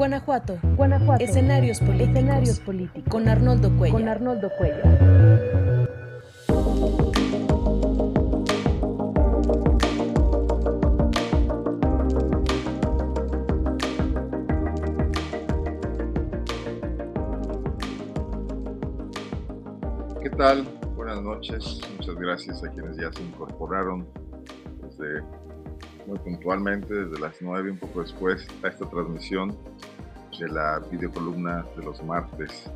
Guanajuato. Guanajuato. Escenarios políticos. Escenarios políticos. Con Arnoldo Cuellar. Con Arnoldo Cuellar. ¿Qué tal? Buenas noches. Muchas gracias a quienes ya se incorporaron desde muy puntualmente, desde las 9, un poco después, a esta transmisión de la videocolumna de los martes.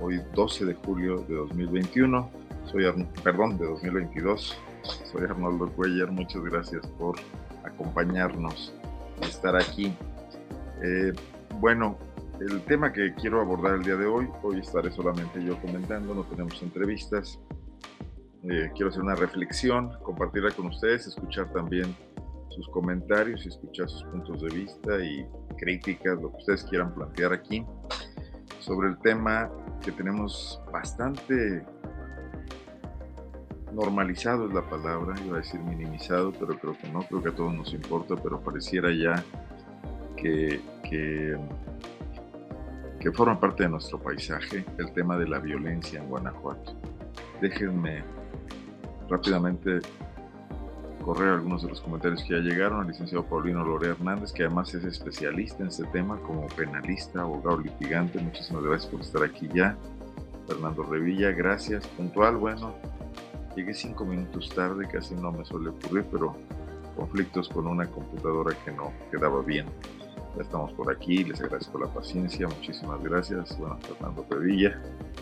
Hoy 12 de julio de 2021. Soy perdón, de 2022. Soy Arnoldo Cuellar. Muchas gracias por acompañarnos y estar aquí. Eh, bueno, el tema que quiero abordar el día de hoy, hoy estaré solamente yo comentando, no tenemos entrevistas. Eh, quiero hacer una reflexión, compartirla con ustedes, escuchar también sus comentarios y escuchar sus puntos de vista y críticas, lo que ustedes quieran plantear aquí, sobre el tema que tenemos bastante normalizado es la palabra, iba a decir minimizado, pero creo que no, creo que a todos nos importa, pero pareciera ya que, que que forma parte de nuestro paisaje, el tema de la violencia en Guanajuato. Déjenme rápidamente correr algunos de los comentarios que ya llegaron. al licenciado Paulino Lorea Hernández, que además es especialista en este tema como penalista, abogado litigante. Muchísimas gracias por estar aquí ya. Fernando Revilla, gracias. Puntual, bueno, llegué cinco minutos tarde, casi no me suele ocurrir, pero conflictos con una computadora que no quedaba bien. Ya estamos por aquí, les agradezco la paciencia, muchísimas gracias. Bueno, Fernando Pedilla,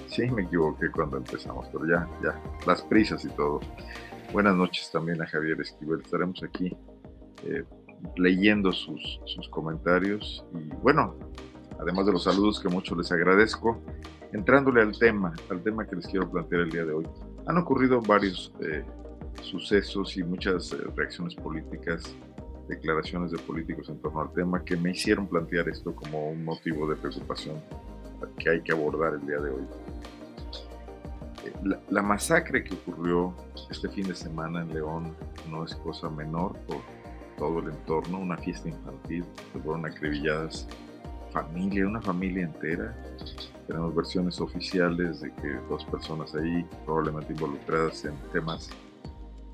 sí me equivoqué cuando empezamos, pero ya, ya, las prisas y todo. Buenas noches también a Javier Esquivel, estaremos aquí eh, leyendo sus, comentarios y bueno, además de los saludos que mucho les agradezco, entrándole al tema, al tema que les quiero plantear el día de hoy. Han ocurrido varios eh, sucesos y muchas eh, reacciones políticas declaraciones de políticos en torno al tema que me hicieron plantear esto como un motivo de preocupación que hay que abordar el día de hoy. La, la, masacre que ocurrió este fin de semana en León no es cosa menor por todo el entorno, una fiesta infantil, fueron acribilladas familia, una familia entera. Tenemos versiones oficiales de que dos personas ahí probablemente involucradas en temas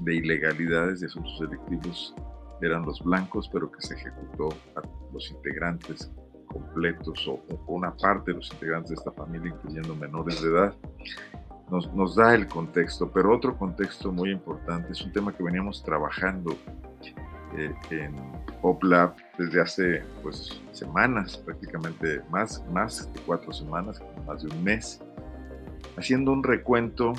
de ilegalidades, de asuntos delictivos, eran los blancos, pero que se ejecutó a los integrantes completos o, una parte de los integrantes de esta familia, incluyendo menores de edad, nos, nos, da el contexto. Pero otro contexto muy importante es un tema que veníamos trabajando eh, en PopLab desde hace pues, semanas, prácticamente más, más de cuatro semanas, más de un mes, haciendo un recuento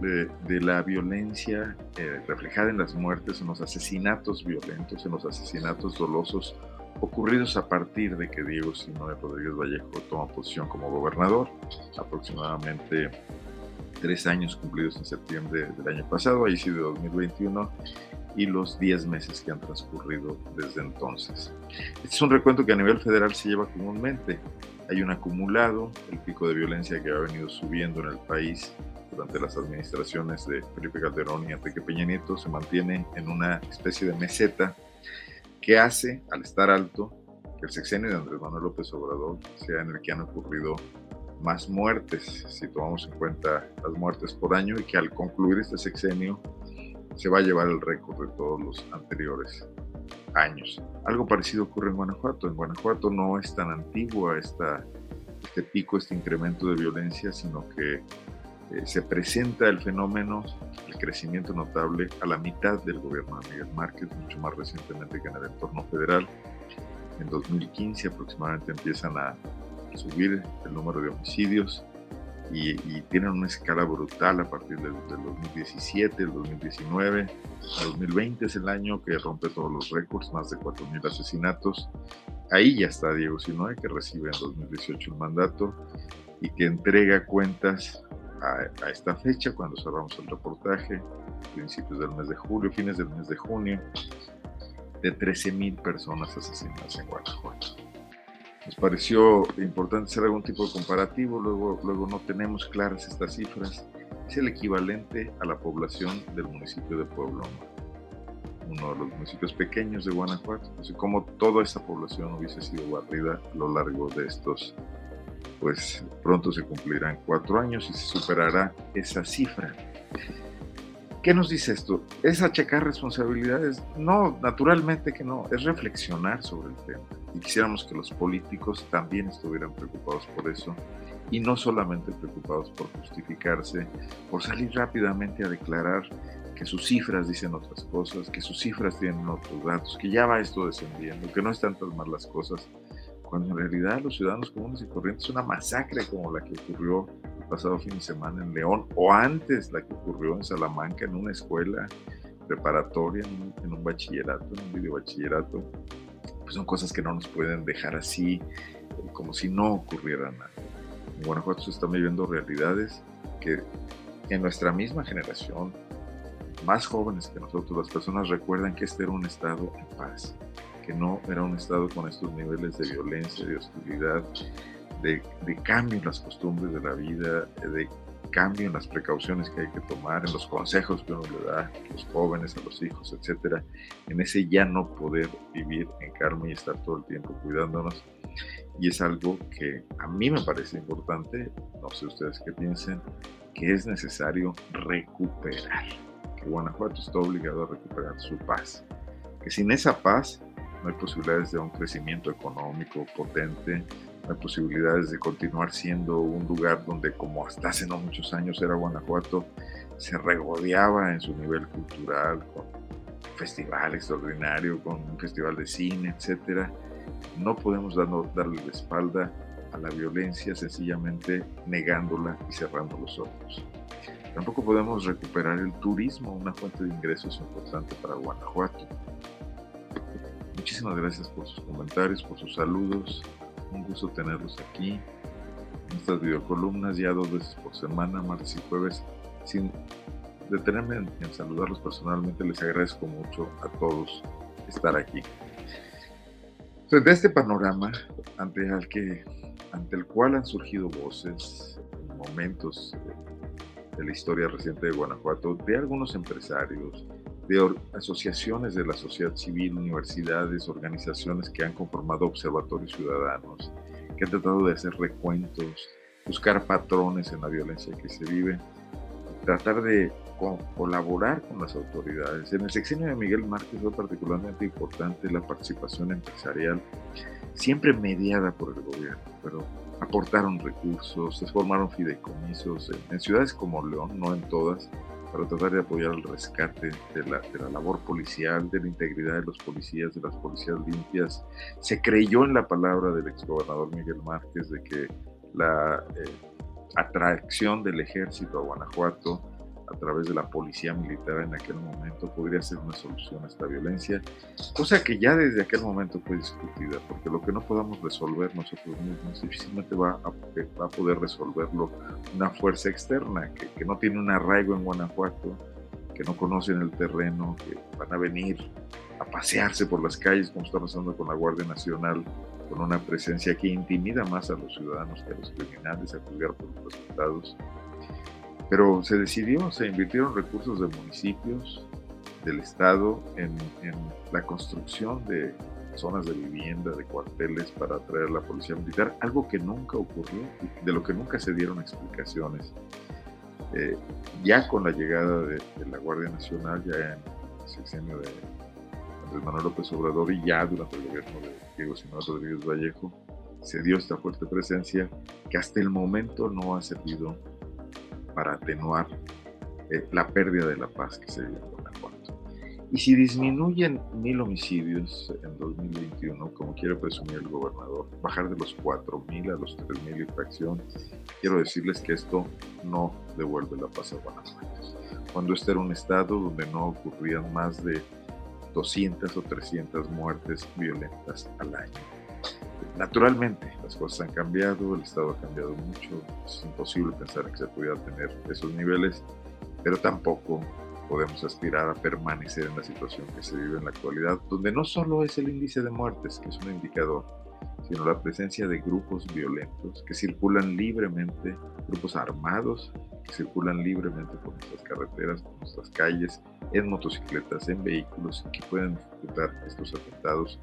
de, la violencia eh, reflejada en las muertes, en los asesinatos violentos, en los asesinatos dolosos ocurridos a partir de que Diego Sinoe Rodríguez Vallejo toma posición como gobernador, aproximadamente tres años cumplidos en septiembre del año pasado, ahí sí de 2021, y los 10 meses que han transcurrido desde entonces. Este es un recuento que a nivel federal se lleva comúnmente. Hay un acumulado, el pico de violencia que ha venido subiendo en el país durante las administraciones de Felipe Calderón y Enrique Peña Nieto se mantiene en una especie de meseta que hace, al estar alto, que el sexenio de Andrés Manuel López Obrador sea en el que han ocurrido más muertes, si tomamos en cuenta las muertes por año, y que al concluir este sexenio se va a llevar el récord de todos los anteriores años. Algo parecido ocurre en Guanajuato. En Guanajuato no es tan antigua esta, este pico, este incremento de violencia, sino que eh, se presenta el fenómeno, el crecimiento notable a la mitad del gobierno de Miguel Márquez, mucho más recientemente que en el entorno federal. En 2015 aproximadamente empiezan a subir el número de homicidios y, tienen una escala brutal a partir del, 2017, el 2019. El 2020 es el año que rompe todos los récords, más de 4.000 asesinatos. Ahí ya está Diego Sinoe, que recibe en 2018 el mandato y que entrega cuentas a, esta fecha, cuando cerramos el reportaje, principios del mes de julio, fines del mes de junio, de 13.000 personas asesinadas en Guanajuato. Nos pareció importante hacer algún tipo de comparativo, luego, luego no tenemos claras estas cifras. Es el equivalente a la población del municipio de Pueblo. uno de los municipios pequeños de Guanajuato, así como toda esa población hubiese sido barrida a lo largo de estos, pues pronto se cumplirán cuatro años y se superará esa cifra. ¿Qué nos dice esto? ¿Es achacar responsabilidades? No, naturalmente que no, es reflexionar sobre el tema. Y quisiéramos que los políticos también estuvieran preocupados por eso y no solamente preocupados por justificarse, por salir rápidamente a declarar que sus cifras dicen otras cosas, que sus cifras tienen otros datos, que ya va esto descendiendo, que no están tan mal las cosas, cuando en realidad los ciudadanos comunes y corrientes es una masacre como la que ocurrió pasado fin de semana en León, o antes la que ocurrió en Salamanca, en una escuela preparatoria, en un, bachillerato, en un video bachillerato, pues son cosas que no nos pueden dejar así, como si no ocurriera nada. En Guanajuato se están viviendo realidades que en nuestra misma generación, más jóvenes que nosotros, las personas recuerdan que este era un estado en paz, que no era un estado con estos niveles de violencia, de hostilidad, de, cambio en las costumbres de la vida, de cambio en las precauciones que hay que tomar, en los consejos que uno le da a los jóvenes, a los hijos, etcétera, en ese ya no poder vivir en calma y estar todo el tiempo cuidándonos. Y es algo que a mí me parece importante, no sé ustedes qué piensen, que es necesario recuperar, que Guanajuato está obligado a recuperar su paz, que sin esa paz no hay posibilidades de un crecimiento económico potente, hay posibilidades de continuar siendo un lugar donde como hasta hace no muchos años era Guanajuato, se regodeaba en su nivel cultural, con un festival extraordinario, con un festival de cine, etc. No podemos darle la espalda a la violencia sencillamente negándola y cerrando los ojos. Tampoco podemos recuperar el turismo, una fuente de ingresos importante para Guanajuato. Muchísimas gracias por sus comentarios, por sus saludos. Un gusto tenerlos aquí. En estas videocolumnas ya dos veces por semana, martes y jueves. Sin detenerme en, saludarlos personalmente, les agradezco mucho a todos estar aquí. Frente este panorama ante el, que, ante el cual han surgido voces, momentos de la historia reciente de Guanajuato, de algunos empresarios, de asociaciones de la sociedad civil, universidades, organizaciones que han conformado observatorios ciudadanos, que han tratado de hacer recuentos, buscar patrones en la violencia que se vive, tratar de colaborar con las autoridades. En el sexenio de Miguel Márquez fue particularmente importante la participación empresarial, siempre mediada por el gobierno, pero aportaron recursos, se formaron fideicomisos en ciudades como León, no en todas, para tratar de apoyar el rescate de la, labor policial, de la integridad de los policías, de las policías limpias. Se creyó en la palabra del exgobernador Miguel Márquez de que la eh, atracción del ejército a Guanajuato a través de la policía militar en aquel momento podría ser una solución a esta violencia, cosa que ya desde aquel momento fue discutida, porque lo que no podamos resolver nosotros mismos difícilmente va a, va a poder resolverlo una fuerza externa que, que no tiene un arraigo en Guanajuato, que no conocen el terreno, que van a venir a pasearse por las calles como está pasando con la Guardia Nacional, con una presencia que intimida más a los ciudadanos que a los criminales, a juzgar por los resultados. Pero se decidió, se invirtieron recursos de municipios, del Estado, en, la construcción de zonas de vivienda, de cuarteles para atraer a la policía militar, algo que nunca ocurrió, de lo que nunca se dieron explicaciones. Eh, ya con la llegada de, la Guardia Nacional, ya en el sexenio de Andrés Manuel López Obrador y ya durante el gobierno de Diego Simón Rodríguez Vallejo, se dio esta fuerte presencia que hasta el momento no ha servido para atenuar eh, la pérdida de la paz que se vive en Guanajuato. Y si disminuyen mil homicidios en 2021, como quiere presumir el gobernador, bajar de los 4.000 a los 3.000 y fracción, quiero decirles que esto no devuelve la paz a Guanajuato. Cuando este era un estado donde no ocurrían más de 200 o 300 muertes violentas al año. Naturalmente, las cosas han cambiado, el Estado ha cambiado mucho, es imposible pensar que se pudiera tener esos niveles, pero tampoco podemos aspirar a permanecer en la situación que se vive en la actualidad, donde no solo es el índice de muertes, que es un indicador, sino la presencia de grupos violentos que circulan libremente, grupos armados que circulan libremente por nuestras carreteras, por nuestras calles, en motocicletas, en vehículos, que pueden ejecutar estos atentados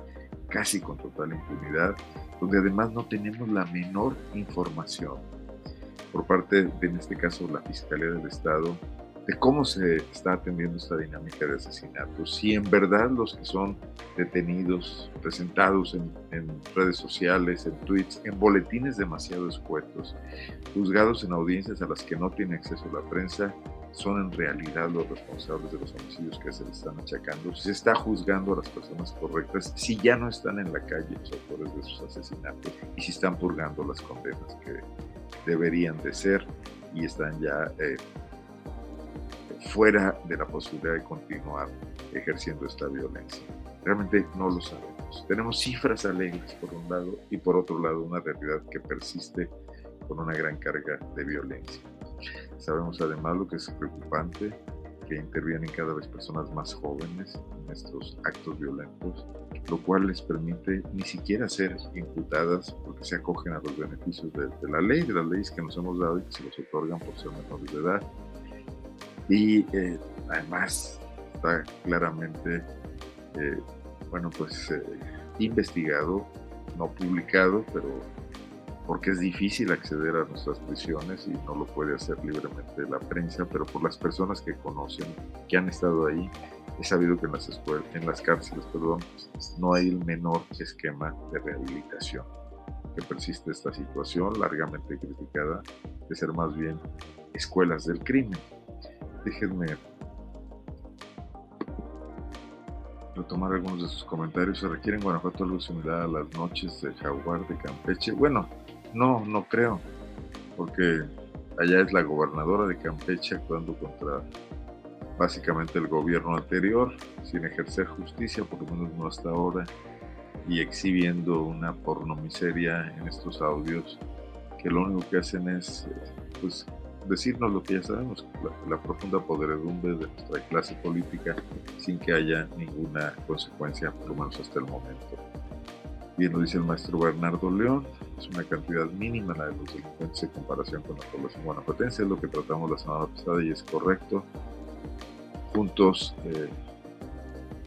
casi con total impunidad, donde además no tenemos la menor información por parte de, en este caso, la Fiscalía del Estado, de cómo se está atendiendo esta dinámica de asesinatos. Si en verdad los que son detenidos, presentados en, redes sociales, en tweets, en boletines demasiado escuetos, juzgados en audiencias a las que no tiene acceso la prensa, son en realidad los responsables de los homicidios que se les están achacando. Si se está juzgando a las personas correctas, si ya no están en la calle los autores de esos asesinatos y si están purgando las condenas que deberían de ser y están ya eh, fuera de la posibilidad de continuar ejerciendo esta violencia. Realmente no lo sabemos. Tenemos cifras alegres por un lado y por otro lado una realidad que persiste con una gran carga de violencia. Sabemos además lo que es preocupante, que intervienen cada vez personas más jóvenes en estos actos violentos, lo cual les permite ni siquiera ser imputadas porque se acogen a los beneficios de, la ley, de las leyes que nos hemos dado y que se los otorgan por ser menores de edad. Y eh, además está claramente, eh, bueno, pues eh, investigado, no publicado, pero porque es difícil acceder a nuestras prisiones y no lo puede hacer libremente la prensa, pero por las personas que conocen, que han estado ahí, he sabido que en las, escuelas, en las cárceles perdón, no hay el menor esquema de rehabilitación, que persiste esta situación largamente criticada de ser más bien escuelas del crimen déjenme retomar algunos de sus comentarios. ¿Se requiere en Guanajuato algo similar a las noches de Jaguar de Campeche? Bueno, no, no creo, porque allá es la gobernadora de Campeche actuando contra básicamente el gobierno anterior, sin ejercer justicia, por lo menos no hasta ahora, y exhibiendo una pornomiseria en estos audios que lo único que hacen es pues decirnos lo que ya sabemos, la, profunda podredumbre de nuestra clase política sin que haya ninguna consecuencia, por lo menos hasta el momento. Bien lo dice el maestro Bernardo León, es una cantidad mínima la de los delincuentes en comparación con la población guanajuatense, es lo que tratamos la semana pasada y es correcto. Juntos, eh,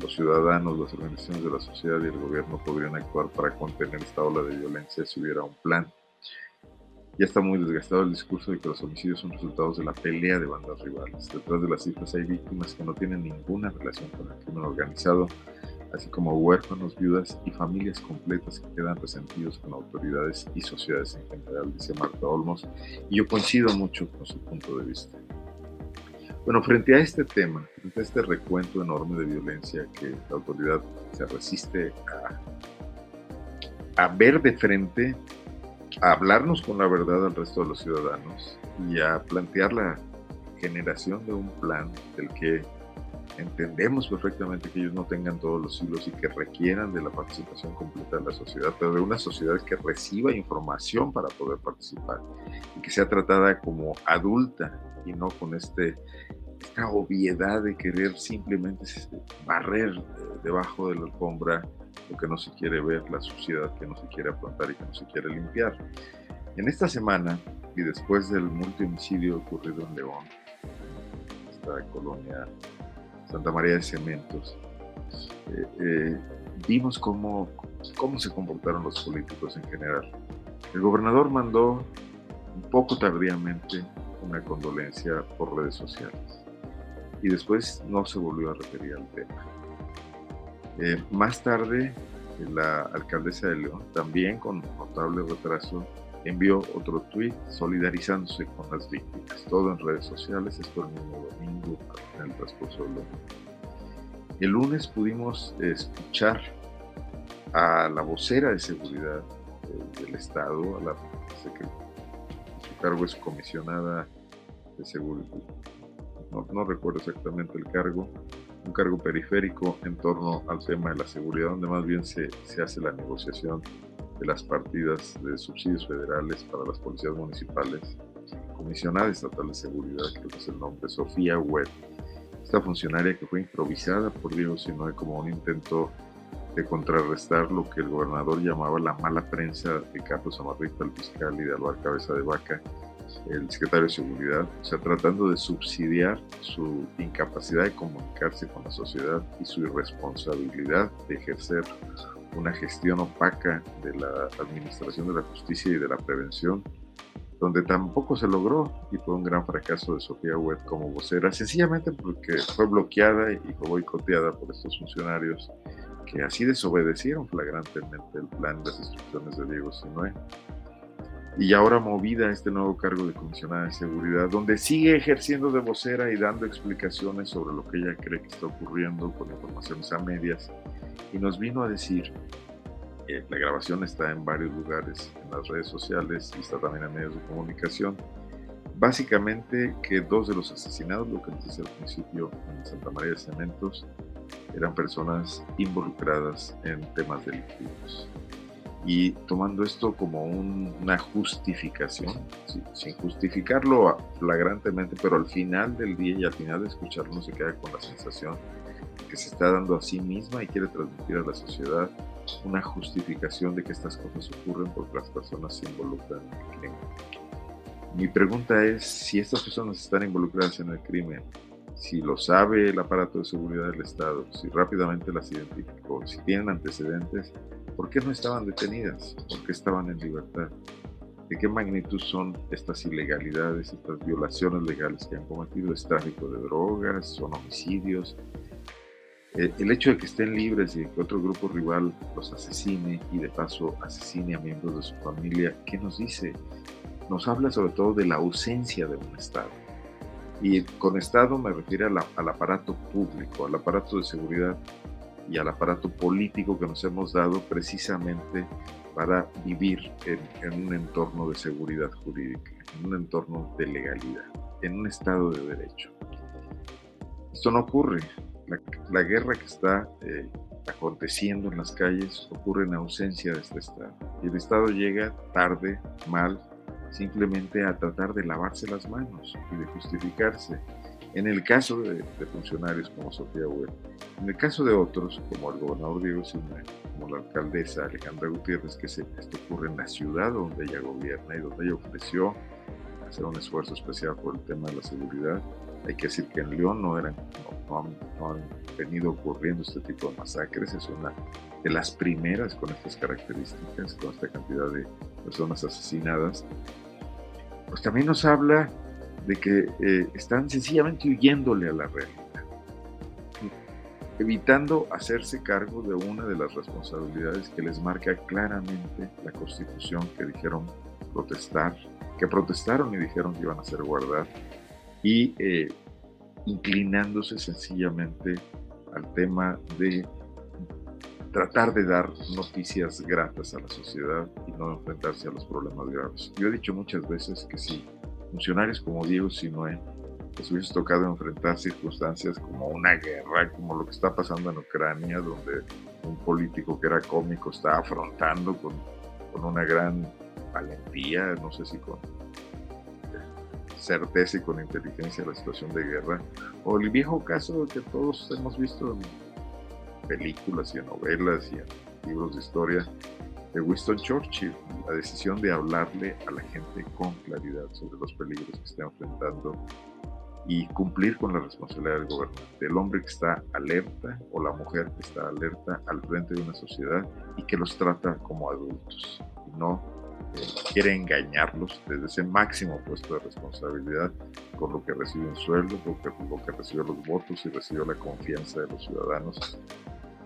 los ciudadanos, las organizaciones de la sociedad y el gobierno podrían actuar para contener esta ola de violencia si hubiera un plan ya está muy desgastado el discurso de que los homicidios son resultados de la pelea de bandas rivales. Detrás de las cifras hay víctimas que no tienen ninguna relación con el crimen organizado, así como huérfanos, viudas y familias completas que quedan resentidos con autoridades y sociedades en general, dice Marta Olmos, y yo coincido mucho con su punto de vista. Bueno, frente a este tema, frente a este recuento enorme de violencia que la autoridad se resiste a, a ver de frente, a hablarnos con la verdad al resto de los ciudadanos y a plantear la generación de un plan del que entendemos perfectamente que ellos no tengan todos los hilos y que requieran de la participación completa de la sociedad, pero de una sociedad que reciba información para poder participar y que sea tratada como adulta y no con este, esta obviedad de querer simplemente barrer debajo de la alfombra lo que no se quiere ver, la suciedad que no se quiere afrontar y que no se quiere limpiar. En esta semana, y después del multi-homicidio ocurrido en León, esta colonia Santa María de Cementos, eh, eh, vimos cómo, cómo se comportaron los políticos en general. El gobernador mandó un poco tardíamente una condolencia por redes sociales y después no se volvió a referir al tema. Eh, más tarde, la alcaldesa de León, también con notable retraso, envió otro tuit solidarizándose con las víctimas, todo en redes sociales, esto el mismo domingo en el transcurso del domingo. El lunes pudimos escuchar a la vocera de seguridad del Estado, a la que su cargo es comisionada de seguridad, no recuerdo exactamente el cargo, un cargo periférico en torno al tema de la seguridad, donde más bien se, se hace la negociación de las partidas de subsidios federales para las policías municipales. Comisionada Estatal de Seguridad, creo que es el nombre, Sofía Webb. Esta funcionaria que fue improvisada por Diego Sinoe como un intento de contrarrestar lo que el gobernador llamaba la mala prensa de Carlos Amarrita, el fiscal, y de Álvaro Cabeza de Vaca, el secretario de Seguridad, o sea, tratando de subsidiar su incapacidad de comunicarse con la sociedad y su irresponsabilidad de ejercer una gestión opaca de la administración de la justicia y de la prevención, donde tampoco se logró y fue un gran fracaso de Sofía Webb como vocera, sencillamente porque fue bloqueada y fue boicoteada por estos funcionarios que así desobedecieron flagrantemente el plan de las instrucciones de Diego Sinue. Y ahora movida a este nuevo cargo de comisionada de seguridad, donde sigue ejerciendo de vocera y dando explicaciones sobre lo que ella cree que está ocurriendo con informaciones a medias, y nos vino a decir, eh, la grabación está en varios lugares, en las redes sociales y está también en medios de comunicación, básicamente que dos de los asesinados, lo que les decía al principio en Santa María de Cementos, eran personas involucradas en temas delictivos. Y tomando esto como una justificación, sin justificarlo flagrantemente, pero al final del día y al final de escucharlo se queda con la sensación que se está dando a sí misma y quiere transmitir a la sociedad una justificación de que estas cosas ocurren porque las personas se involucran en el crimen. Mi pregunta es si estas personas están involucradas en el crimen, si lo sabe el aparato de seguridad del Estado, si rápidamente las identificó, si tienen antecedentes, ¿por qué no estaban detenidas? ¿Por qué estaban en libertad? ¿De qué magnitud son estas ilegalidades, estas violaciones legales que han cometido? ¿Es tráfico de drogas? ¿Son homicidios? El hecho de que estén libres y que otro grupo rival los asesine y de paso asesine a miembros de su familia, ¿qué nos dice? Nos habla sobre todo de la ausencia de un Estado y con Estado me refiero al aparato público, al aparato de seguridad y al aparato político que nos hemos dado precisamente para vivir en, un entorno de seguridad jurídica, en un entorno de legalidad, en un Estado de derecho. Esto no ocurre. La, guerra que está eh, aconteciendo en las calles ocurre en ausencia de este Estado. Y el Estado llega tarde, mal, simplemente a tratar de lavarse las manos y de justificarse. En el caso de, funcionarios como Sofía Huel, en el caso de otros, como el gobernador Diego Sina, como la alcaldesa Alejandra Gutiérrez, que se, esto ocurre en la ciudad donde ella gobierna y donde ella ofreció hacer un esfuerzo especial por el tema de la seguridad. Hay que decir que en León no, eran, no, han, no han venido ocurriendo este tipo de masacres, es una de las primeras con estas características, con esta cantidad de personas asesinadas. Pues también nos habla de que eh, están sencillamente huyéndole a la realidad, evitando hacerse cargo de una de las responsabilidades que les marca claramente la Constitución que dijeron protestar, que protestaron y dijeron que iban a hacer guardar, y eh, inclinándose sencillamente al tema de tratar de dar noticias gratas a la sociedad y no enfrentarse a los problemas graves. Yo he dicho muchas veces que si funcionarios como Diego Sinoé les hubiese tocado enfrentar circunstancias como una guerra, como lo que está pasando en Ucrania, donde un político que era cómico está afrontando con, con una gran valentía, no sé si con certeza y con inteligencia la situación de guerra, o el viejo caso que todos hemos visto en películas y en novelas y en libros de historia de Winston Churchill, la decisión de hablarle a la gente con claridad sobre los peligros que está enfrentando y cumplir con la responsabilidad del gobernante, el hombre que está alerta o la mujer que está alerta al frente de una sociedad y que los trata como adultos, no quiere engañarlos desde ese máximo puesto de responsabilidad con lo que recibe un sueldo, con lo que recibe los votos y recibe la confianza de los ciudadanos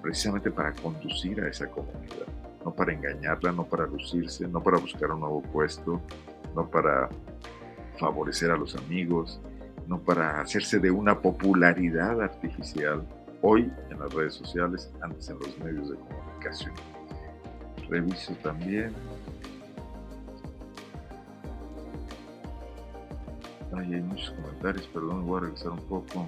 precisamente para conducir a esa comunidad, no para engañarla, no para lucirse, no para buscar un nuevo puesto, no para favorecer a los amigos, no para hacerse de una popularidad artificial, hoy en las redes sociales, antes en los medios de comunicación. Reviso también. Ay, hay muchos comentarios, perdón, voy a revisar un poco.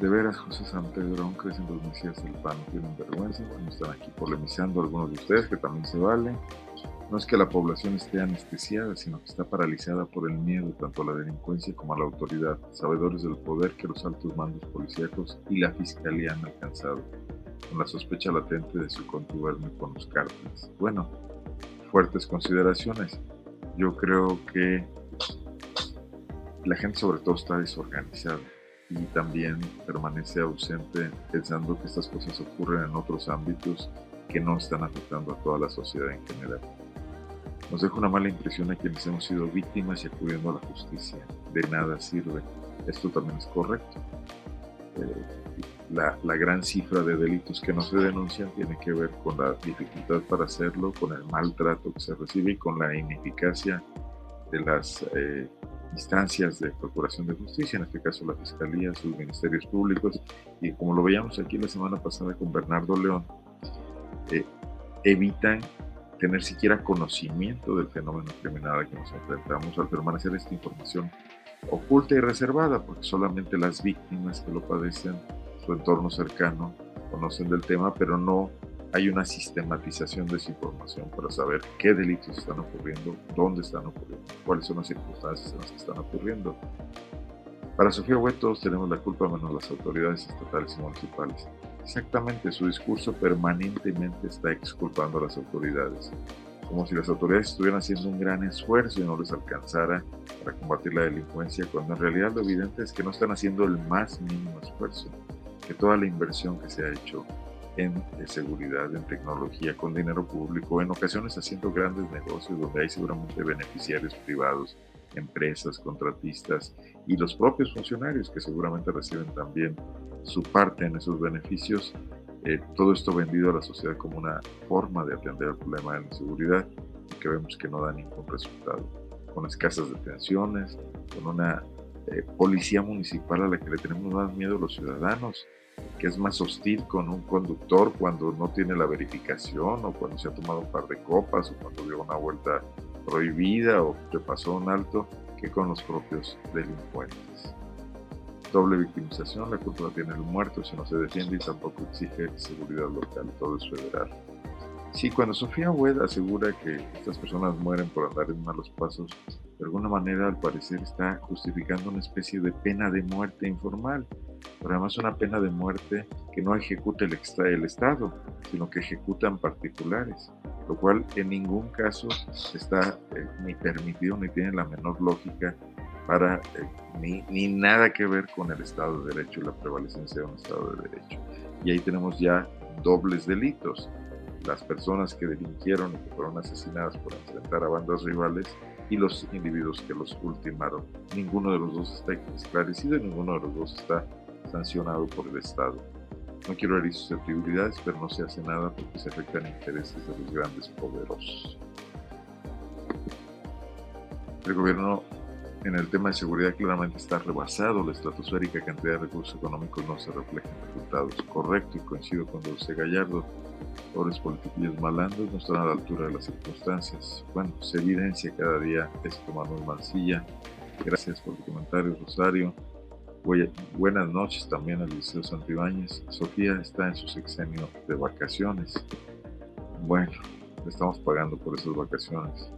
De veras, José San Pedro, aún crecen los mesías del pan, tienen vergüenza. Bueno, están aquí polemizando algunos de ustedes, que también se vale. No es que la población esté anestesiada, sino que está paralizada por el miedo tanto a la delincuencia como a la autoridad, sabedores del poder que los altos mandos policíacos y la fiscalía han alcanzado, con la sospecha latente de su contubernio con los cárteles. Bueno, fuertes consideraciones. Yo creo que la gente sobre todo está desorganizada y también permanece ausente pensando que estas cosas ocurren en otros ámbitos que no están afectando a toda la sociedad en general. Nos deja una mala impresión a quienes hemos sido víctimas y acudiendo a la justicia. De nada sirve. Esto también es correcto. Eh, la, la, gran cifra de delitos que no se denuncian tiene que ver con la dificultad para hacerlo, con el maltrato que se recibe y con la ineficacia de las eh, instancias de procuración de justicia, en este caso la Fiscalía, sus ministerios públicos, y como lo veíamos aquí la semana pasada con Bernardo León, eh, evitan tener siquiera conocimiento del fenómeno criminal al que nos enfrentamos al permanecer esta información oculta y reservada, porque solamente las víctimas que lo padecen, su entorno cercano, conocen del tema, pero no hay una sistematización de esa información para saber qué delitos están ocurriendo, dónde están ocurriendo, cuáles son las circunstancias en las que están ocurriendo. Para Sofía Huet todos tenemos la culpa menos las autoridades estatales y municipales. Exactamente, su discurso permanentemente está exculpando a las autoridades, como si las autoridades estuvieran haciendo un gran esfuerzo y no les alcanzara para combatir la delincuencia, cuando en realidad lo evidente es que no están haciendo el más mínimo esfuerzo, que toda la inversión que se ha hecho en seguridad, en tecnología, con dinero público, en ocasiones haciendo grandes negocios donde hay seguramente beneficiarios privados, empresas, contratistas y los propios funcionarios que seguramente reciben también su parte en esos beneficios. Eh, todo esto vendido a la sociedad como una forma de atender el problema de la inseguridad que vemos que no da ningún resultado. Con escasas detenciones, con una eh, policía municipal a la que le tenemos más miedo los ciudadanos, que es más hostil con un conductor cuando no tiene la verificación o cuando se ha tomado un par de copas o cuando dio una vuelta prohibida o que pasó un alto que con los propios delincuentes. Doble victimización, la culpa tiene el muerto si no se defiende y tampoco exige seguridad local, todo es federal. Sí, cuando Sofía Wed asegura que estas personas mueren por andar en malos pasos, de alguna manera al parecer está justificando una especie de pena de muerte informal, pero además una pena de muerte que no ejecuta el, el Estado, sino que ejecutan particulares, lo cual en ningún caso está eh, ni permitido ni tiene la menor lógica para eh, ni, nada que ver con el Estado de Derecho y la prevalecencia de un Estado de Derecho. Y ahí tenemos ya dobles delitos las personas que delinquieron y que fueron asesinadas por enfrentar a bandas rivales y los individuos que los ultimaron. Ninguno de los dos está esclarecido y ninguno de los dos está sancionado por el Estado. No quiero herir susceptibilidades, pero no se hace nada porque se afectan intereses de los grandes poderosos. El gobierno en el tema de seguridad claramente está rebasado. La estratosférica cantidad de recursos económicos no se refleja en resultados. Correcto y coincido con Dulce Gallardo. Pobres políticos malandros no están a la altura de las circunstancias. Bueno, se evidencia cada día esto, Manuel Mancilla. Gracias por tu comentario, Rosario. Buenas noches también al Liceo Santibáñez. Sofía está en su sexenio de vacaciones. Bueno, estamos pagando por esas vacaciones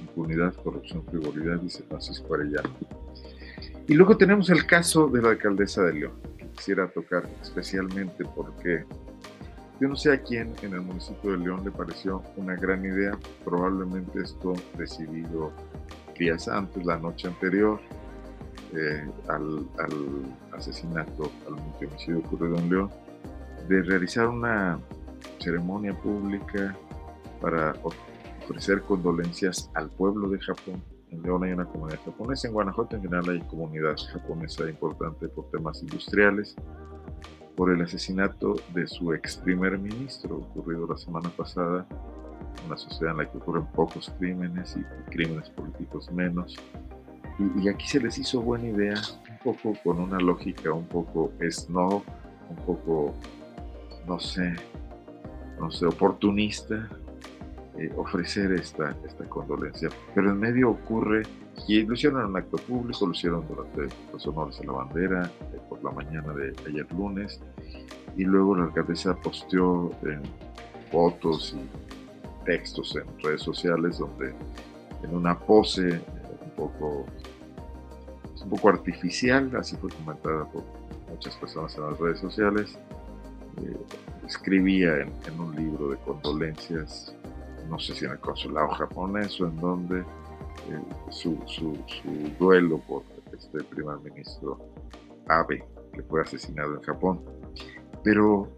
impunidad, corrupción, frivolidad, dice Francisco Arellano. Y luego tenemos el caso de la alcaldesa de León, que quisiera tocar especialmente porque yo no sé a quién en el municipio de León le pareció una gran idea, probablemente esto decidido días antes, la noche anterior, eh, al, asesinato, al multihomicidio ocurrido en León, de realizar una ceremonia pública para ofrecer condolencias al pueblo de Japón. En León hay una comunidad japonesa, en Guanajuato en general hay comunidad japonesa importante por temas industriales, por el asesinato de su ex primer ministro ocurrido la semana pasada, una sociedad en la que ocurren pocos crímenes y crímenes políticos menos. Y, y aquí se les hizo buena idea, un poco con una lógica un poco snob, un poco, no sé, no sé, oportunista, eh, ofrecer esta, esta condolencia. Pero en medio ocurre, y lo hicieron en un acto público, lo hicieron durante los honores a la bandera, eh, por la mañana de ayer lunes, y luego la alcaldesa posteó fotos textos en redes sociales donde en una pose un poco, un poco artificial, así fue comentada por muchas personas en las redes sociales, eh, escribía en, un libro de condolencias, no sé si en el consulado japonés o en donde, eh, su, su, duelo por este primer ministro Abe, que fue asesinado en Japón. Pero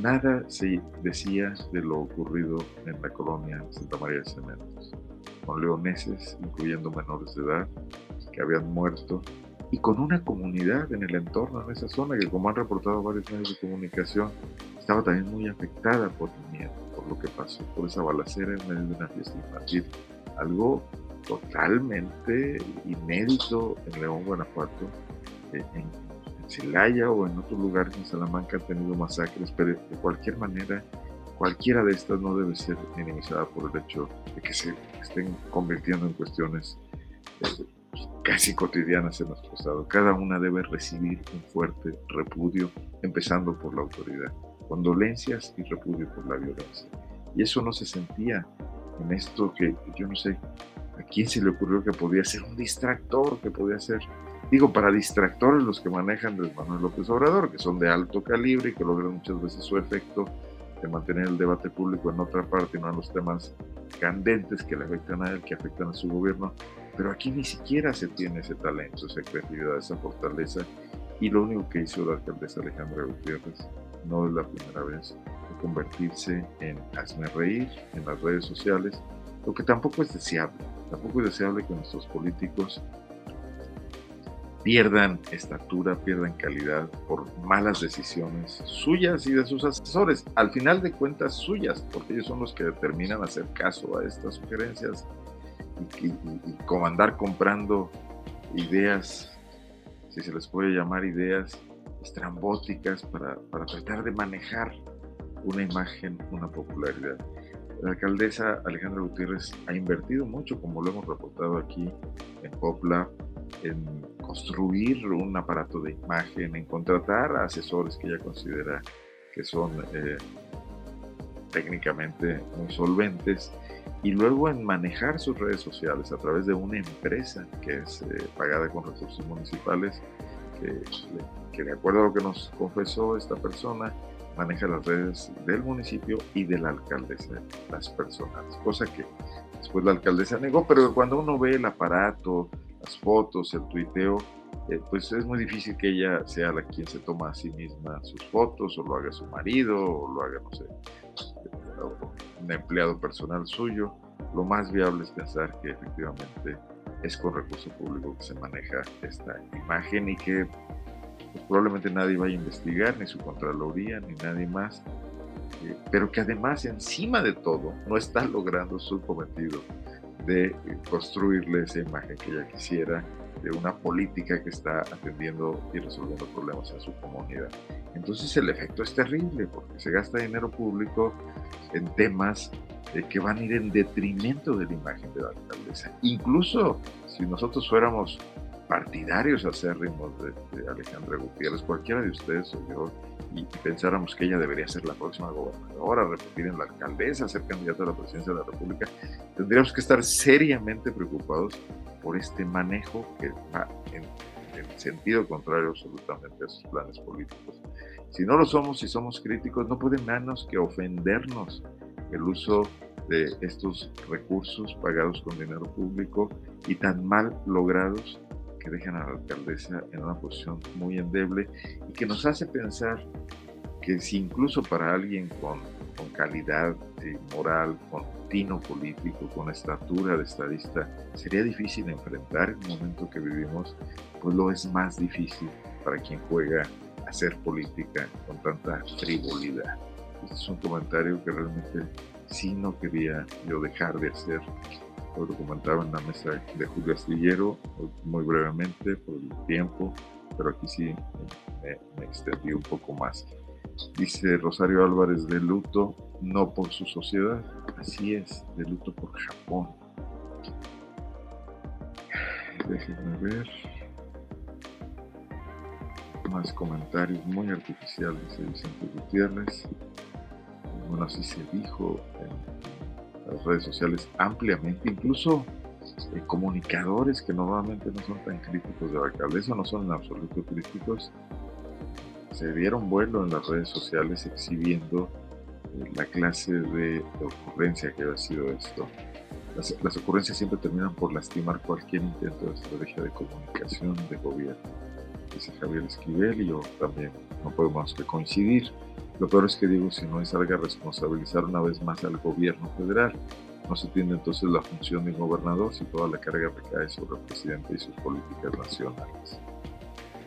nada se decía de lo ocurrido en la colonia Santa María de Cementos, con leoneses, incluyendo menores de edad, que habían muerto, y con una comunidad en el entorno, en esa zona, que como han reportado varios medios de comunicación, estaba también muy afectada por el miedo, lo que pasó, por esa balacera en medio de una fiesta infantil. Algo totalmente inédito en León, Guanajuato, en, en Celaya o en otros lugares en Salamanca han tenido masacres, pero de cualquier manera, cualquiera de estas no debe ser minimizada por el hecho de que se estén convirtiendo en cuestiones eh, casi cotidianas en nuestro Estado. Cada una debe recibir un fuerte repudio, empezando por la autoridad. Condolencias y repudio por la violencia. Y eso no se sentía en esto que yo no sé a quién se le ocurrió que podía ser un distractor, que podía ser, digo, para distractores los que manejan de Manuel López Obrador, que son de alto calibre y que logran muchas veces su efecto de mantener el debate público en otra parte, no en los temas candentes que le afectan a él, que afectan a su gobierno. Pero aquí ni siquiera se tiene ese talento, esa creatividad, esa fortaleza. Y lo único que hizo la alcaldesa Alejandra Gutiérrez, no es la primera vez, fue convertirse en hazme reír en las redes sociales, lo que tampoco es deseable. Tampoco es deseable que nuestros políticos pierdan estatura, pierdan calidad por malas decisiones suyas y de sus asesores. Al final de cuentas suyas, porque ellos son los que determinan hacer caso a estas sugerencias y, como andar comprando ideas, si se les puede llamar ideas estrambóticas para, para tratar de manejar una imagen, una popularidad. La alcaldesa Alejandra Gutiérrez ha invertido mucho, como lo hemos reportado aquí en Popla, en construir un aparato de imagen, en contratar asesores que ella considera que son eh, técnicamente muy solventes y luego en manejar sus redes sociales a través de una empresa que es eh, pagada con recursos municipales, que, que de acuerdo a lo que nos confesó esta persona, maneja las redes del municipio y de la alcaldesa, las personales, cosa que después la alcaldesa negó, pero cuando uno ve el aparato, las fotos, el tuiteo, eh, pues es muy difícil que ella sea la quien se toma a sí misma sus fotos, o lo haga su marido, o lo haga, no sé, un empleado personal suyo. Lo más viable es pensar que efectivamente es con recurso público que se maneja esta imagen y que probablemente nadie vaya a investigar, ni su Contraloría, ni nadie más, eh, pero que además encima de todo no está logrando su cometido de eh, construirle esa imagen que ella quisiera de una política que está atendiendo y resolviendo problemas en su comunidad. Entonces el efecto es terrible porque se gasta dinero público en temas eh, que van a ir en detrimento de la imagen de la alcaldesa. Incluso si nosotros fuéramos partidarios acérrimos de, de Alejandra Gutiérrez, cualquiera de ustedes o yo, y pensáramos que ella debería ser la próxima gobernadora, repetir en la alcaldesa, ser candidata a la presidencia de la República, tendríamos que estar seriamente preocupados por este manejo que va en, en sentido contrario absolutamente a sus planes políticos. Si no lo somos, si somos críticos, no puede menos que ofendernos el uso de estos recursos pagados con dinero público y tan mal logrados que dejan a la alcaldesa en una posición muy endeble y que nos hace pensar que si incluso para alguien con, con calidad eh, moral, con tino político, con estatura de estadista, sería difícil enfrentar el momento que vivimos, pues lo es más difícil para quien juega a hacer política con tanta frivolidad. Este es un comentario que realmente sí no quería yo dejar de hacer lo en la mesa de Julio Astillero, muy brevemente por el tiempo, pero aquí sí me, extendí un poco más. Dice Rosario Álvarez de luto, no por su sociedad, así es, de luto por Japón. Déjenme ver. Más comentarios muy artificiales, dice Vicente Gutiérrez. Bueno, así se dijo en las redes sociales ampliamente, incluso eh, comunicadores que normalmente no son tan críticos de la alcaldesa, no son en absoluto críticos, se dieron vuelo en las redes sociales exhibiendo eh, la clase de, ocurrencia que ha sido esto. Las, ocurrencias siempre terminan por lastimar cualquier intento de estrategia de comunicación de gobierno. Dice Javier Esquivel y yo también no podemos coincidir. Lo peor es que digo, si no es algo a responsabilizar una vez más al gobierno federal, no se tiene entonces la función de gobernador si toda la carga recae sobre el presidente y sus políticas nacionales.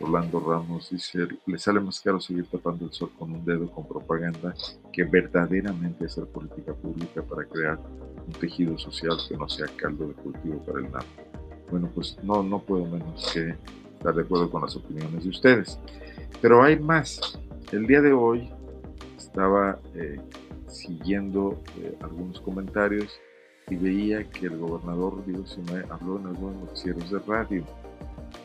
Orlando Ramos dice, le sale más caro seguir tapando el sol con un dedo con propaganda que verdaderamente hacer política pública para crear un tejido social que no sea caldo de cultivo para el narco. Bueno, pues no, no puedo menos que estar de acuerdo con las opiniones de ustedes. Pero hay más. El día de hoy estaba eh, siguiendo eh, algunos comentarios y veía que el gobernador Diego me habló en algunos noticieros de radio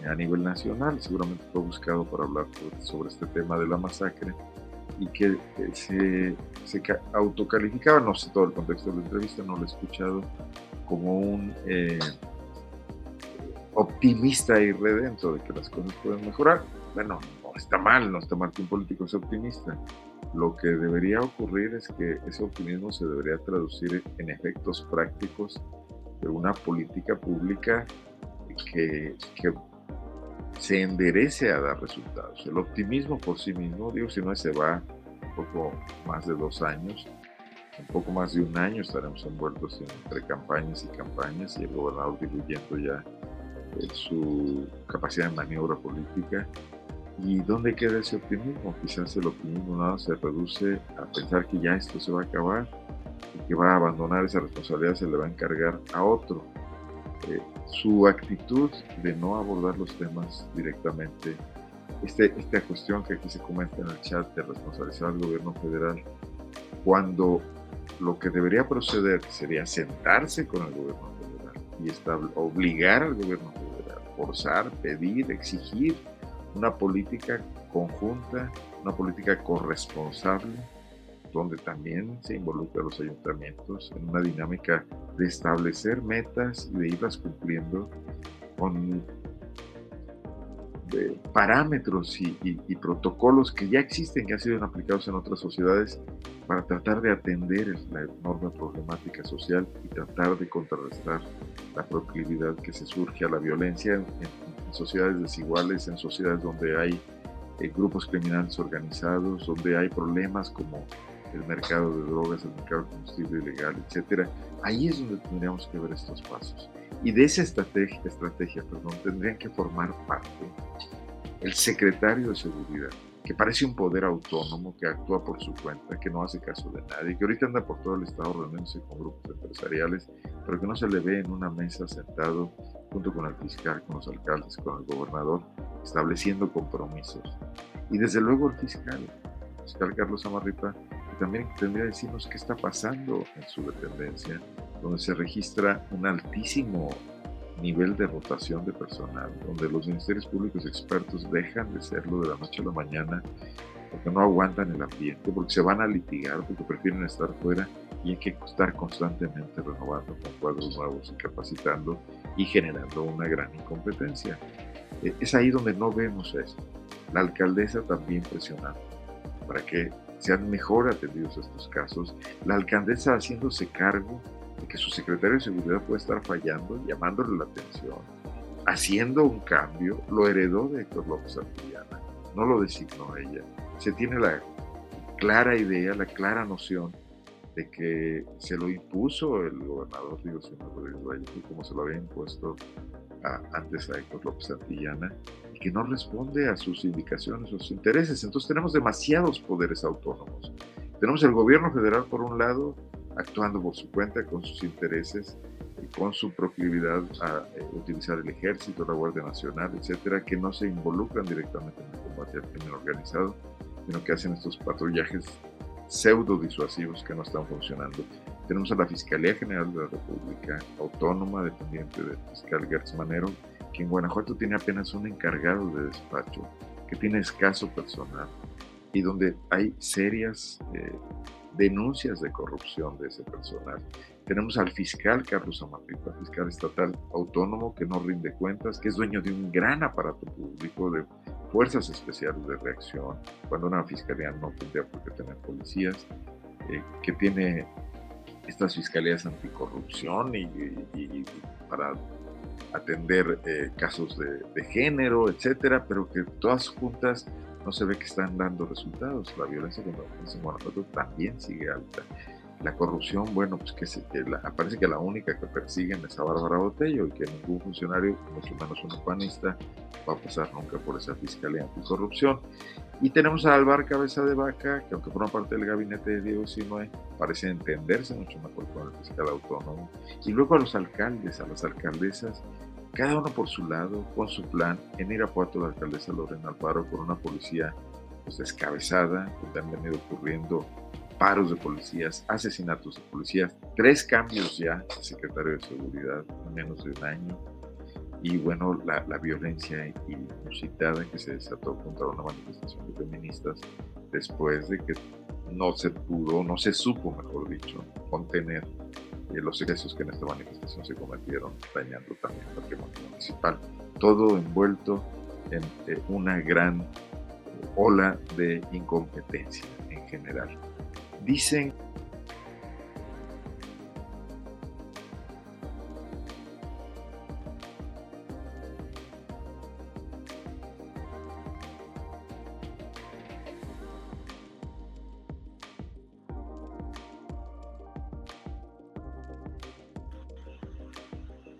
a nivel nacional, seguramente fue buscado para hablar sobre este tema de la masacre y que eh, se, se autocalificaba, no sé todo el contexto de la entrevista, no lo he escuchado, como un optimista y redento de que las cosas pueden mejorar. Bueno, no está mal, no está mal que un político sea optimista. Lo que debería ocurrir es que ese optimismo se debería traducir en efectos prácticos de una política pública que, que se enderece a dar resultados. El optimismo por sí mismo, digo, si no se va un poco más de dos años, un poco más de un año estaremos envueltos entre campañas y campañas y el gobernador diluyendo ya su capacidad de maniobra política. ¿Y dónde queda ese optimismo? Quizás el optimismo nada se reduce a pensar que ya esto se va a acabar y que va a abandonar esa responsabilidad, se le va a encargar a otro. Eh, su actitud de no abordar los temas directamente, este, esta cuestión que aquí se comenta en el chat de responsabilizar al gobierno federal, cuando lo que debería proceder sería sentarse con el gobierno federal y obligar al gobierno federal, forzar, pedir, exigir una política conjunta, una política corresponsable donde también se involucra los ayuntamientos en una dinámica de establecer metas y de irlas cumpliendo con parámetros y, protocolos que ya existen, que han sido aplicados en otras sociedades para tratar de atender la enorme problemática social y tratar de contrarrestar la proclividad que se surge a la violencia en, sociedades desiguales, en sociedades donde hay eh, grupos criminales organizados, donde hay problemas como el mercado de drogas, el mercado de combustible ilegal, etcétera. Ahí es donde tendríamos que ver estos pasos. Y de esa estrategia, estrategia perdón, tendrían que formar parte el secretario de Seguridad, que parece un poder autónomo, que actúa por su cuenta, que no hace caso de nadie, que ahorita anda por todo el Estado reuniéndose con grupos empresariales, pero que no se le ve en una mesa sentado junto con el fiscal, con los alcaldes, con el gobernador, estableciendo compromisos. Y desde luego el fiscal, el fiscal Carlos Amarripa, también tendría que decirnos qué está pasando en su dependencia, donde se registra un altísimo nivel de rotación de personal, donde los ministerios públicos expertos dejan de serlo de la noche a la mañana porque no aguantan el ambiente, porque se van a litigar, porque prefieren estar fuera y hay que estar constantemente renovando con cuadros nuevos y capacitando y generando una gran incompetencia. Eh, es ahí donde no vemos eso. La alcaldesa también presionando para que sean mejor atendidos estos casos, la alcaldesa haciéndose cargo de que su secretario de seguridad puede estar fallando, llamándole la atención, haciendo un cambio, lo heredó de Héctor López Santillana, no lo designó ella. Se tiene la clara idea, la clara noción de que se lo impuso el gobernador Diego Rodríguez Valle, como se lo había impuesto antes a Héctor López Santillana, que no responde a sus indicaciones, a sus intereses. Entonces tenemos demasiados poderes autónomos. Tenemos el gobierno federal, por un lado, actuando por su cuenta, con sus intereses, con su proclividad a eh, utilizar el ejército, la Guardia Nacional, etcétera, que no se involucran directamente en el combate al crimen organizado, sino que hacen estos patrullajes pseudo disuasivos que no están funcionando. Tenemos a la Fiscalía General de la República, autónoma, dependiente del fiscal Gertz Manero, en Guanajuato tiene apenas un encargado de despacho, que tiene escaso personal. Y donde hay serias eh, denuncias de corrupción de ese personal. Tenemos al fiscal Carlos Amarripa, fiscal estatal autónomo que no rinde cuentas, que es dueño de un gran aparato público de fuerzas especiales de reacción, cuando una fiscalía no tendría por qué tener policías, eh, que tiene estas fiscalías anticorrupción y, para atender eh, casos de, de, género, etcétera, pero que todas juntas no se ve que están dando resultados. La violencia contra la mujeres en Guanajuato también sigue alta. La corrupción, bueno, pues que, se, parece que la única que persiguen es a Bárbara Botello y que ningún funcionario, mucho menos un panista, va a pasar nunca por esa fiscalía anticorrupción. Y tenemos a Alvar Cabeza de Vaca, que aunque forma parte del gabinete de Diego Sinoe, parece entenderse mucho mejor con el fiscal autónomo. Y luego a los alcaldes, a las alcaldesas, cada uno por su lado, con su plan. En Irapuato, la alcaldesa Lorena Alfaro, con una policía pues, descabezada, donde han venido ocurriendo paros de policías, asesinatos de policías, tres cambios ya de secretario de Seguridad en menos de un año, y bueno, la, la violencia inusitada que se desató contra una manifestación de feministas después de que no se pudo, no se supo, mejor dicho, contener eh, los excesos que en esta manifestación se cometieron, dañando también el patrimonio municipal. Todo envuelto en eh, una gran ola de incompetencia en general. Dicen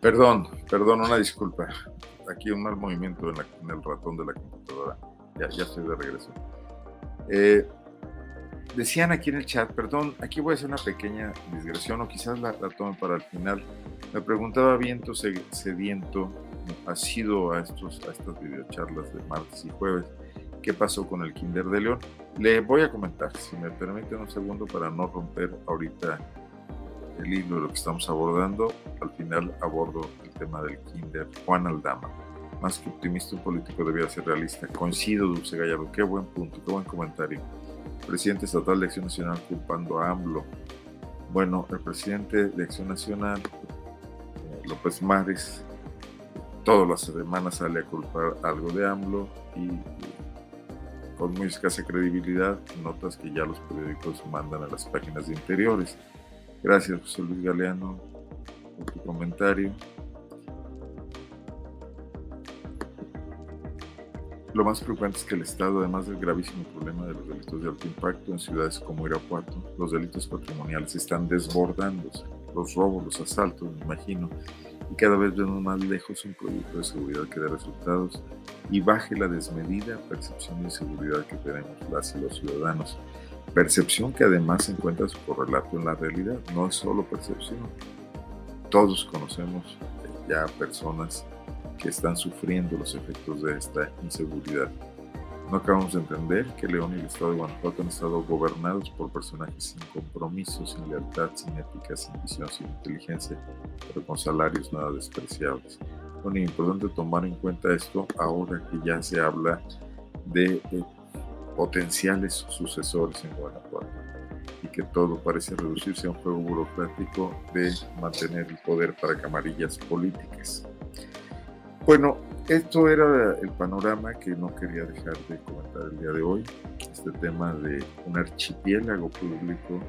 Perdón, perdón, una disculpa. Aquí un mal movimiento en, el ratón de la computadora. Ya, ya estoy de regreso. Eh, decían aquí en el chat, perdón, aquí voy a hacer una pequeña digresión o quizás la, la tome para el final. Me preguntaba Viento Sediento, ha sido a, estos, a estas videocharlas de martes y jueves, qué pasó con el Kinder de León. Le voy a comentar, si me permiten un segundo para no romper ahorita el hilo de lo que estamos abordando. Al final abordo el tema del kinder. Juan Aldama, más que optimista, un político debía ser realista. Coincido, Dulce Gallardo. Qué buen punto, qué buen comentario. Presidente estatal de Acción Nacional culpando a AMLO. Bueno, el presidente de Acción Nacional, eh, López Mares, todas las semanas sale a culpar algo de AMLO y con muy escasa credibilidad, notas que ya los periódicos mandan a las páginas de interiores. Gracias, José Luis Galeano, por tu comentario. Lo más preocupante es que el Estado, además del gravísimo problema de los delitos de alto impacto en ciudades como Irapuato, los delitos patrimoniales están desbordándose. Los robos, los asaltos, me imagino, y cada vez vemos más lejos un proyecto de seguridad que dé resultados y baje la desmedida percepción de seguridad que tenemos las y los ciudadanos. Percepción que además encuentra su correlato en la realidad, no es solo percepción. Todos conocemos ya personas que están sufriendo los efectos de esta inseguridad. No acabamos de entender que León y el Estado de Guanajuato han estado gobernados por personajes sin compromiso, sin lealtad, sin ética, sin visión, sin inteligencia, pero con salarios nada despreciables. Bueno, es importante tomar en cuenta esto ahora que ya se habla de potenciales sucesores en Guanajuato y que todo parece reducirse a un juego burocrático de mantener el poder para camarillas políticas. Bueno, esto era el panorama que no quería dejar de comentar el día de hoy, este tema de un archipiélago público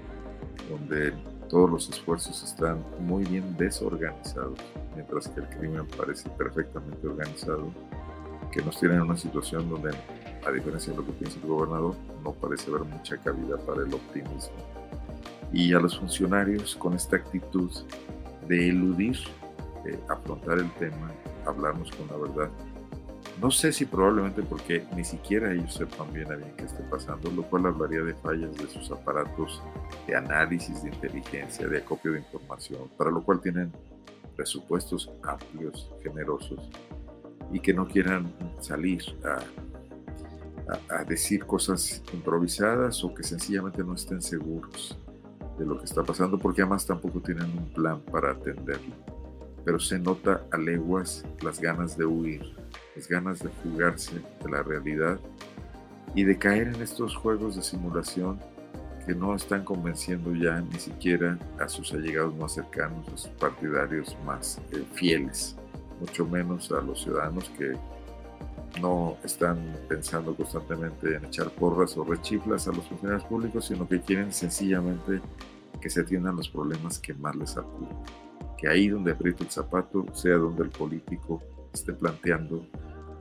donde todos los esfuerzos están muy bien desorganizados, mientras que el crimen parece perfectamente organizado, que nos tiene en una situación donde a diferencia de lo que piensa el gobernador, no parece haber mucha cabida para el optimismo. Y a los funcionarios con esta actitud de eludir, afrontar el tema, hablarnos con la verdad. No sé si probablemente porque ni siquiera ellos sepan bien a bien qué esté pasando, lo cual hablaría de fallas de sus aparatos de análisis de inteligencia, de acopio de información, para lo cual tienen presupuestos amplios, generosos, y que no quieran salir a a, decir cosas improvisadas o que sencillamente no estén seguros de lo que está pasando, porque además tampoco tienen un plan para atenderlo. Pero se nota a leguas las ganas de huir, las ganas de fugarse de la realidad y de caer en estos juegos de simulación que no están convenciendo ya ni siquiera a sus allegados más cercanos, a sus partidarios más eh, fieles, mucho menos a los ciudadanos que no están pensando constantemente en echar porras o rechiflas a los funcionarios públicos, sino que quieren sencillamente que se atiendan los problemas que más les acuden. Que ahí donde aprieta el zapato sea donde el político esté planteando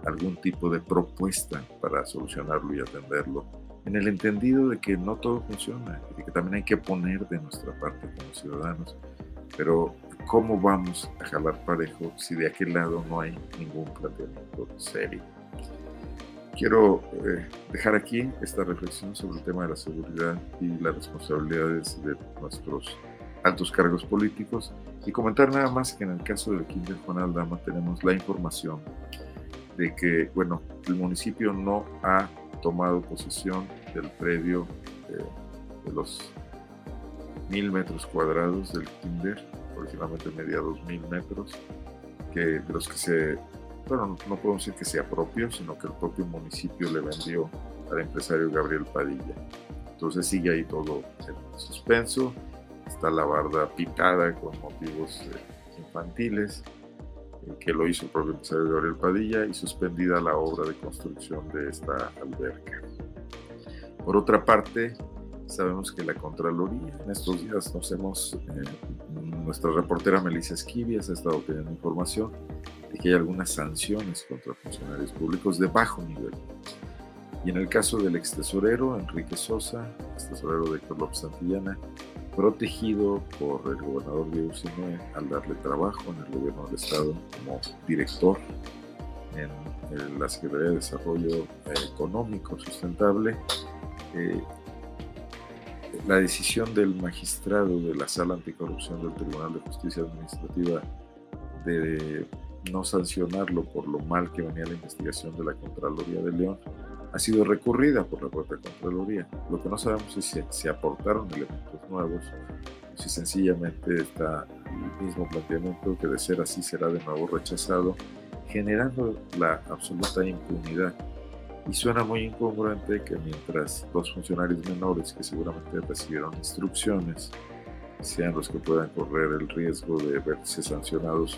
algún tipo de propuesta para solucionarlo y atenderlo, en el entendido de que no todo funciona y que también hay que poner de nuestra parte como ciudadanos. Pero ¿cómo vamos a jalar parejo si de aquel lado no hay ningún planteamiento serio? Quiero eh, dejar aquí esta reflexión sobre el tema de la seguridad y las responsabilidades de nuestros altos cargos políticos y comentar nada más que en el caso del Kinder Juan Aldama tenemos la información de que, bueno, el municipio no ha tomado posesión del predio eh, de los mil metros cuadrados del Kinder, originalmente medía dos mil metros, que de los que se bueno, no podemos decir que sea propio, sino que el propio municipio le vendió al empresario Gabriel Padilla. Entonces sigue ahí todo en suspenso, está la barda pitada con motivos eh, infantiles, eh, que lo hizo el propio empresario Gabriel Padilla, y suspendida la obra de construcción de esta alberca. Por otra parte, sabemos que la Contraloría, en estos días nos hemos, eh, nuestra reportera Melissa Esquivias ha estado teniendo información de que hay algunas sanciones contra funcionarios públicos de bajo nivel. Y en el caso del ex tesorero Enrique Sosa, ex tesorero de López Santillana, protegido por el gobernador Diego Sinue al darle trabajo en el gobierno del estado como director en la Secretaría de Desarrollo Económico Sustentable, eh, la decisión del magistrado de la Sala Anticorrupción del Tribunal de Justicia Administrativa de no sancionarlo por lo mal que venía la investigación de la Contraloría de León, ha sido recurrida por la propia Contraloría. Lo que no sabemos es si se aportaron elementos nuevos, si sencillamente está el mismo planteamiento que de ser así será de nuevo rechazado, generando la absoluta impunidad. Y suena muy incongruente que mientras dos funcionarios menores que seguramente recibieron instrucciones sean los que puedan correr el riesgo de verse sancionados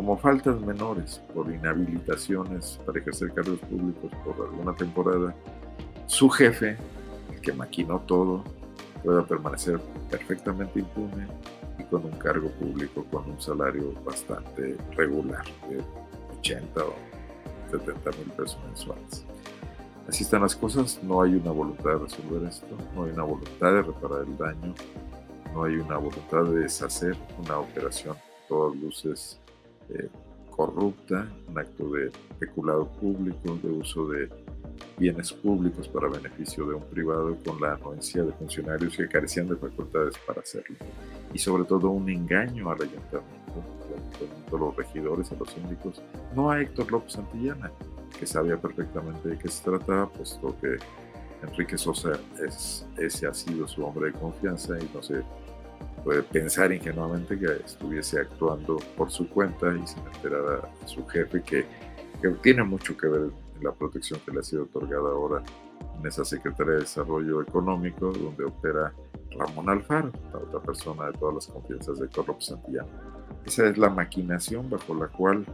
como faltas menores por inhabilitaciones para ejercer cargos públicos por alguna temporada, su jefe, el que maquinó todo, pueda permanecer perfectamente impune y con un cargo público con un salario bastante regular, de 80 o 70 mil pesos mensuales. Así están las cosas, no hay una voluntad de resolver esto, no hay una voluntad de reparar el daño, no hay una voluntad de deshacer una operación todas luces eh, corrupta, un acto de peculado público, de uso de bienes públicos para beneficio de un privado con la anuencia de funcionarios que carecían de facultades para hacerlo. Y sobre todo un engaño al ayuntamiento, a los regidores, a los síndicos, no a Héctor López Santillana, que sabía perfectamente de qué se trataba, puesto que Enrique Sosa es, ese ha sido su hombre de confianza y no se puede pensar ingenuamente que estuviese actuando por su cuenta y sin enterar a su jefe, que, que tiene mucho que ver en la protección que le ha sido otorgada ahora en esa Secretaría de Desarrollo Económico, donde opera Ramón Alfaro, la otra persona de todas las confianzas de Corrupto Santillán. Esa es la maquinación bajo la cual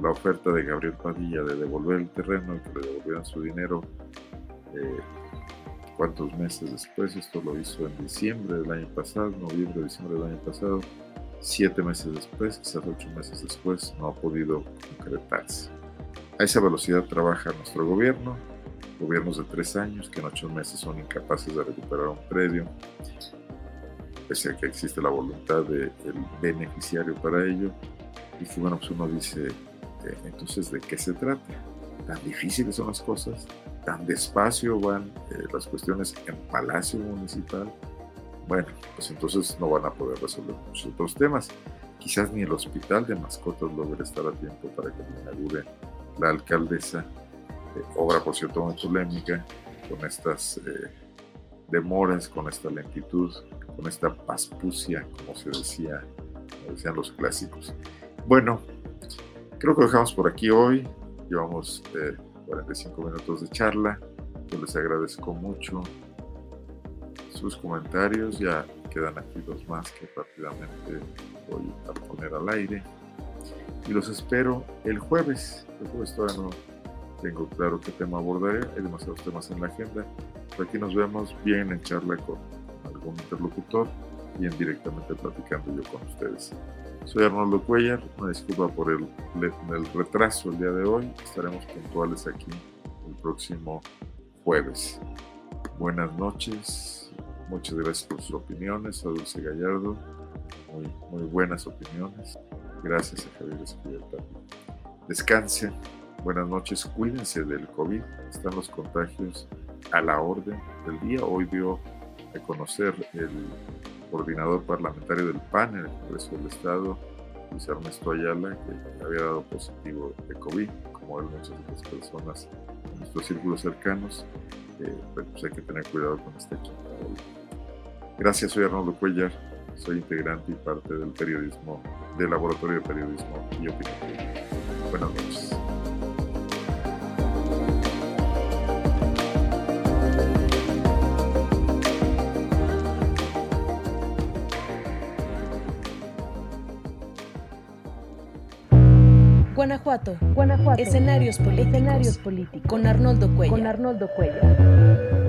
la oferta de Gabriel Padilla de devolver el terreno y que le devolvieran su dinero eh, cuántos meses después, esto lo hizo en diciembre del año pasado, noviembre, diciembre del año pasado, siete meses después, quizás ocho meses después, no ha podido concretarse. A esa velocidad trabaja nuestro gobierno, gobiernos de tres años que en ocho meses son incapaces de recuperar un predio, pese a que existe la voluntad del beneficiario para ello, y que bueno, pues uno dice, eh, entonces, ¿de qué se trata? ¿Tan difíciles son las cosas? Tan despacio van eh, las cuestiones en Palacio Municipal, bueno, pues entonces no van a poder resolver muchos otros temas. Quizás ni el hospital de mascotas logre estar a tiempo para que lo inaugure la alcaldesa, eh, obra por cierto muy polémica, con estas eh, demoras, con esta lentitud, con esta paspucia, como se decía, como decían los clásicos. Bueno, creo que lo dejamos por aquí hoy. Llevamos 45 minutos de charla. Yo les agradezco mucho sus comentarios. Ya quedan aquí dos más que rápidamente voy a poner al aire. Y los espero el jueves. El jueves todavía no tengo claro qué tema abordaré. Hay demasiados temas en la agenda. Pero aquí nos vemos bien en charla con algún interlocutor, bien directamente platicando yo con ustedes. Soy Arnoldo Cuellar, una disculpa por el, retraso el día de hoy. Estaremos puntuales aquí el próximo jueves. Buenas noches, muchas gracias por sus opiniones, a Dulce Gallardo, muy, buenas opiniones. Gracias a Javier Esquivel Descansen, buenas noches, cuídense del COVID, están los contagios a la orden del día. Hoy dio a conocer el coordinador parlamentario del PAN en el Congreso del Estado, Luis Ernesto Ayala, que había dado positivo de COVID, como él muchas otras personas en nuestros círculos cercanos. Eh, pues hay que tener cuidado con este equipo. Gracias, soy Arnoldo Cuellar, soy integrante y parte del periodismo, del Laboratorio de Periodismo y Opinión. Buenas noches. Guanajuato. Guanajuato. Escenarios políticos. Escenarios políticos. Con Arnoldo Cuellar. Con Arnoldo Cuellar.